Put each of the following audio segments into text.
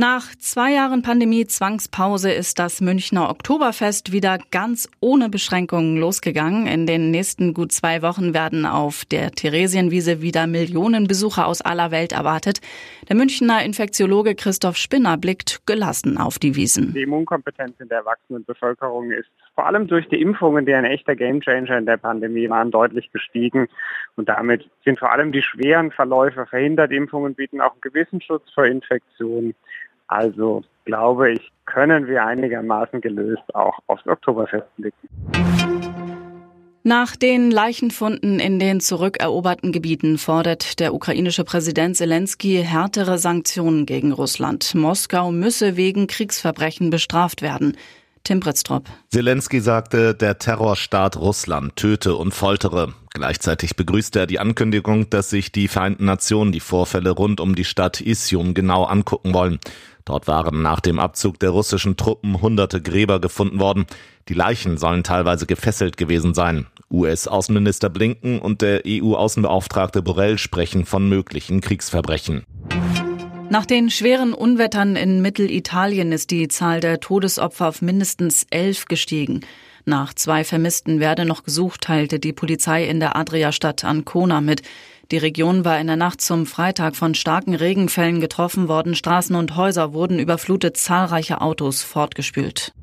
Nach zwei Jahren Pandemie-Zwangspause ist das Münchner Oktoberfest wieder ganz ohne Beschränkungen losgegangen. In den nächsten gut zwei Wochen werden auf der Theresienwiese wieder Millionen Besucher aus aller Welt erwartet. Der Münchner Infektiologe Christoph Spinner blickt gelassen auf die Wiesen. Die Immunkompetenz in der erwachsenen Bevölkerung ist vor allem durch die Impfungen, die ein echter Gamechanger in der Pandemie waren, deutlich gestiegen. Und damit sind vor allem die schweren Verläufe verhindert. Impfungen bieten auch einen gewissen Schutz vor Infektionen. Also glaube ich, können wir einigermaßen gelöst auch aufs Oktoberfest blicken. Nach den Leichenfunden in den zurückeroberten Gebieten fordert der ukrainische Präsident Zelensky härtere Sanktionen gegen Russland. Moskau müsse wegen Kriegsverbrechen bestraft werden. Tim Britztrup. Zelensky sagte, der Terrorstaat Russland töte und foltere. Gleichzeitig begrüßte er die Ankündigung, dass sich die Vereinten Nationen die Vorfälle rund um die Stadt Isium genau angucken wollen. Dort waren nach dem Abzug der russischen Truppen hunderte Gräber gefunden worden. Die Leichen sollen teilweise gefesselt gewesen sein. US-Außenminister Blinken und der EU-Außenbeauftragte Borrell sprechen von möglichen Kriegsverbrechen. Nach den schweren Unwettern in Mittelitalien ist die Zahl der Todesopfer auf mindestens elf gestiegen. Nach zwei Vermissten werde noch gesucht, teilte die Polizei in der Adriastadt Ancona mit. Die Region war in der Nacht zum Freitag von starken Regenfällen getroffen worden. Straßen und Häuser wurden überflutet, zahlreiche Autos fortgespült.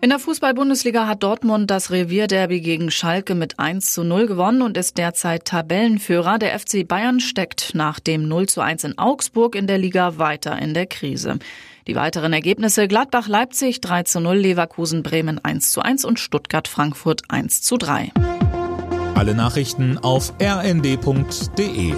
In der Fußball-Bundesliga hat Dortmund das Revierderby gegen Schalke mit 1 zu 0 gewonnen und ist derzeit Tabellenführer. Der FC Bayern steckt nach dem 0 zu 1 in Augsburg in der Liga weiter in der Krise. Die weiteren Ergebnisse Gladbach-Leipzig 3 zu 0, Leverkusen-Bremen 1 zu 1 und Stuttgart-Frankfurt 1 zu 3. Alle Nachrichten auf rnd.de